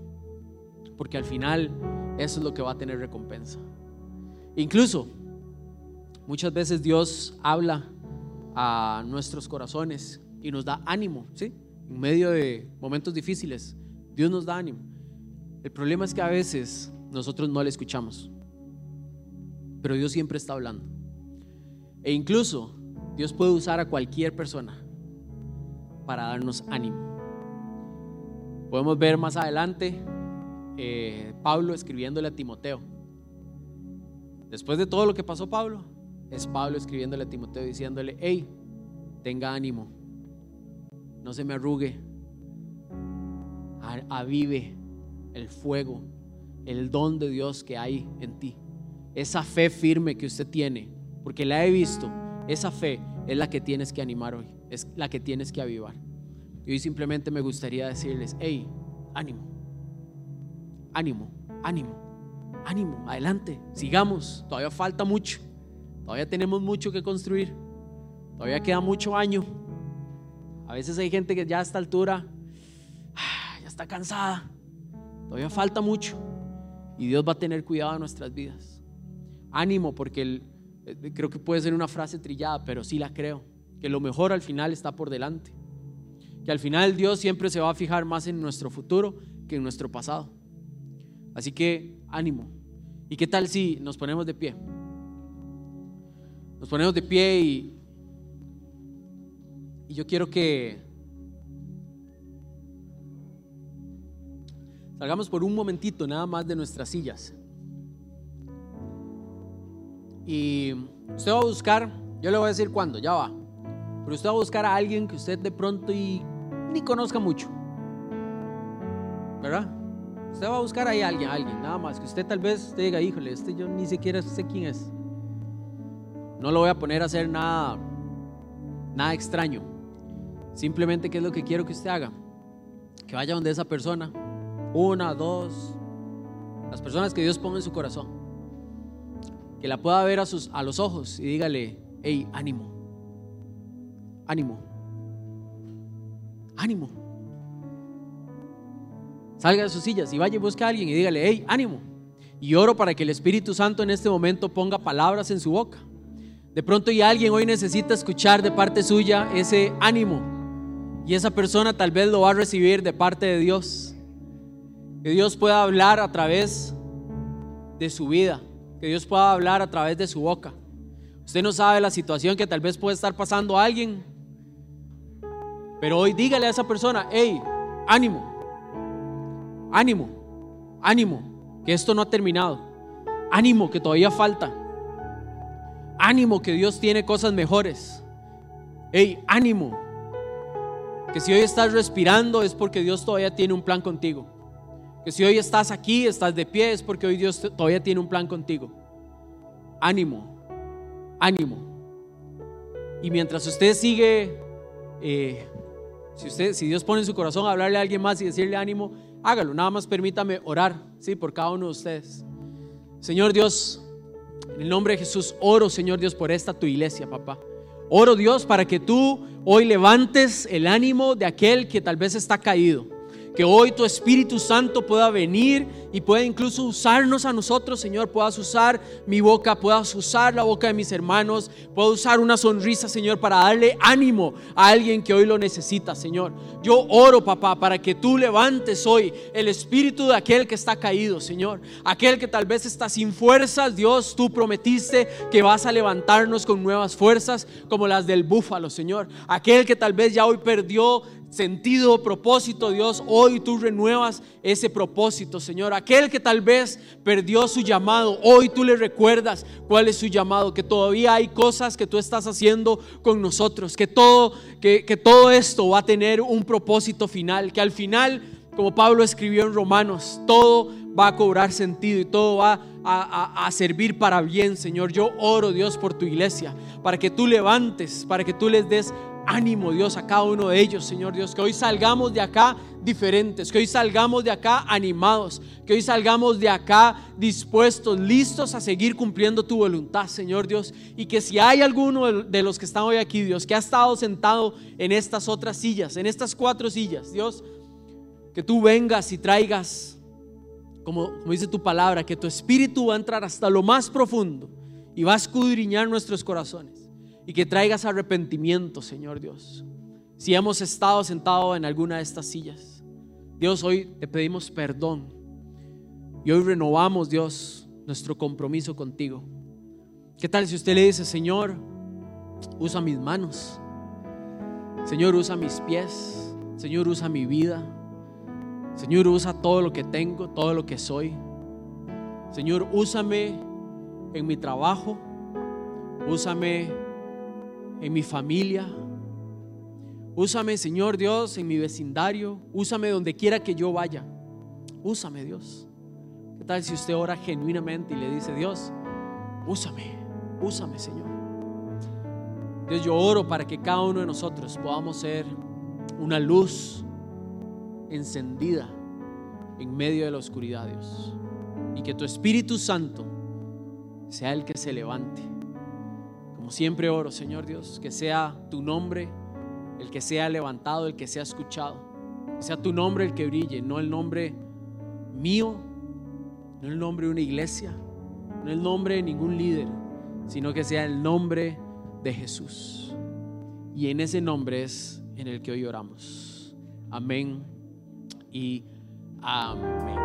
Porque al final eso es lo que va a tener recompensa. Incluso, muchas veces Dios habla a nuestros corazones y nos da ánimo, ¿sí? En medio de momentos difíciles, Dios nos da ánimo. El problema es que a veces nosotros no le escuchamos, pero Dios siempre está hablando. E incluso Dios puede usar a cualquier persona para darnos ánimo. Podemos ver más adelante eh, Pablo escribiéndole a Timoteo. Después de todo lo que pasó Pablo, es Pablo escribiéndole a Timoteo diciéndole, hey, tenga ánimo, no se me arrugue, avive el fuego, el don de Dios que hay en ti, esa fe firme que usted tiene, porque la he visto, esa fe es la que tienes que animar hoy, es la que tienes que avivar. Y hoy simplemente me gustaría decirles, hey, ánimo, ánimo, ánimo, ánimo, adelante, sigamos, todavía falta mucho, todavía tenemos mucho que construir, todavía queda mucho año. A veces hay gente que ya a esta altura ah, ya está cansada, todavía falta mucho y Dios va a tener cuidado de nuestras vidas. Ánimo, porque eh, creo que puede ser una frase trillada, pero sí la creo, que lo mejor al final está por delante que al final Dios siempre se va a fijar más en nuestro futuro que en nuestro pasado. Así que ánimo. ¿Y qué tal si nos ponemos de pie? Nos ponemos de pie y, yo quiero que salgamos por un momentito nada más de nuestras sillas. Y usted va a buscar, yo le voy a decir cuándo, ya va. Pero usted va a buscar a alguien que usted de pronto y ni conozca mucho. ¿Verdad? Usted va a buscar ahí a alguien, alguien, nada más. Que usted tal vez diga, híjole, este yo ni siquiera sé quién es. No lo voy a poner a hacer nada, nada extraño. Simplemente, ¿qué es lo que quiero que usted haga? Que vaya donde esa persona, una, dos, las personas que Dios ponga en su corazón. Que la pueda ver a, sus, a los ojos y dígale, hey, ánimo, ánimo ánimo. Salga de sus sillas y vaya y busque a alguien y dígale, hey, ánimo. Y oro para que el Espíritu Santo en este momento ponga palabras en su boca. De pronto y alguien hoy necesita escuchar de parte suya ese ánimo. Y esa persona tal vez lo va a recibir de parte de Dios. Que Dios pueda hablar a través de su vida. Que Dios pueda hablar a través de su boca. Usted no sabe la situación que tal vez puede estar pasando a alguien. Pero hoy dígale a esa persona, hey, ánimo, ánimo, ánimo, que esto no ha terminado. Ánimo, que todavía falta. Ánimo, que Dios tiene cosas mejores. Hey, ánimo, que si hoy estás respirando es porque Dios todavía tiene un plan contigo. Que si hoy estás aquí, estás de pie, es porque hoy Dios todavía tiene un plan contigo. Ánimo, ánimo. Y mientras usted sigue eh, si, si Dios pone en su corazón hablarle a alguien más y decirle ánimo, hágalo. Nada más permítame orar, ¿sí? Por cada uno de ustedes. Señor Dios, en el nombre de Jesús, oro, Señor Dios, por esta tu iglesia, papá. Oro, Dios, para que tú hoy levantes el ánimo de aquel que tal vez está caído. Que hoy tu Espíritu Santo pueda venir y pueda incluso usarnos a nosotros, Señor. Puedas usar mi boca, puedas usar la boca de mis hermanos, puedo usar una sonrisa, Señor, para darle ánimo a alguien que hoy lo necesita, Señor. Yo oro, papá, para que tú levantes hoy el espíritu de aquel que está caído, Señor. Aquel que tal vez está sin fuerzas, Dios, tú prometiste que vas a levantarnos con nuevas fuerzas como las del búfalo, Señor. Aquel que tal vez ya hoy perdió sentido, propósito, Dios, hoy tú renuevas ese propósito, Señor. Aquel que tal vez perdió su llamado, hoy tú le recuerdas cuál es su llamado, que todavía hay cosas que tú estás haciendo con nosotros, que todo, que, que todo esto va a tener un propósito final, que al final, como Pablo escribió en Romanos, todo va a cobrar sentido y todo va a, a, servir para bien, Señor. Yo oro, Dios, por tu iglesia, para que tú levantes, para que tú les des ánimo, Dios, a cada uno de ellos, Señor Dios. Que hoy salgamos de acá diferentes, que hoy salgamos de acá animados, que hoy salgamos de acá dispuestos, listos a seguir cumpliendo tu voluntad, Señor Dios. Y que si hay alguno de los que están hoy aquí, Dios, que ha estado sentado en estas otras sillas, en estas cuatro sillas, Dios, que tú vengas y traigas, como, como dice tu palabra, que tu espíritu va a entrar hasta lo más profundo y va a escudriñar nuestros corazones y que traigas arrepentimiento, Señor Dios. Si hemos estado sentados en alguna de estas sillas, Dios, hoy te pedimos perdón y hoy renovamos, Dios, nuestro compromiso contigo. ¿Qué tal si usted le dice, Señor, usa mis manos? Señor, usa mis pies. Señor, usa mi vida. Señor, usa todo lo que tengo, todo lo que soy. Señor, úsame en mi trabajo, úsame en mi familia, úsame, Señor Dios, en mi vecindario, úsame donde quiera que yo vaya. Úsame, Dios. ¿Qué tal si usted ora genuinamente y le dice, Dios, úsame, úsame, Señor? Dios, yo oro para que cada uno de nosotros podamos ser una luz encendida en medio de la oscuridad, Dios. Y que tu Espíritu Santo sea el que se levante. Siempre oro, Señor Dios, que sea tu nombre el que sea levantado, el que sea escuchado. Que sea tu nombre el que brille, no el nombre mío, no el nombre de una iglesia, no el nombre de ningún líder, sino que sea el nombre de Jesús. Y en ese nombre es en el que hoy oramos. Amén y amén.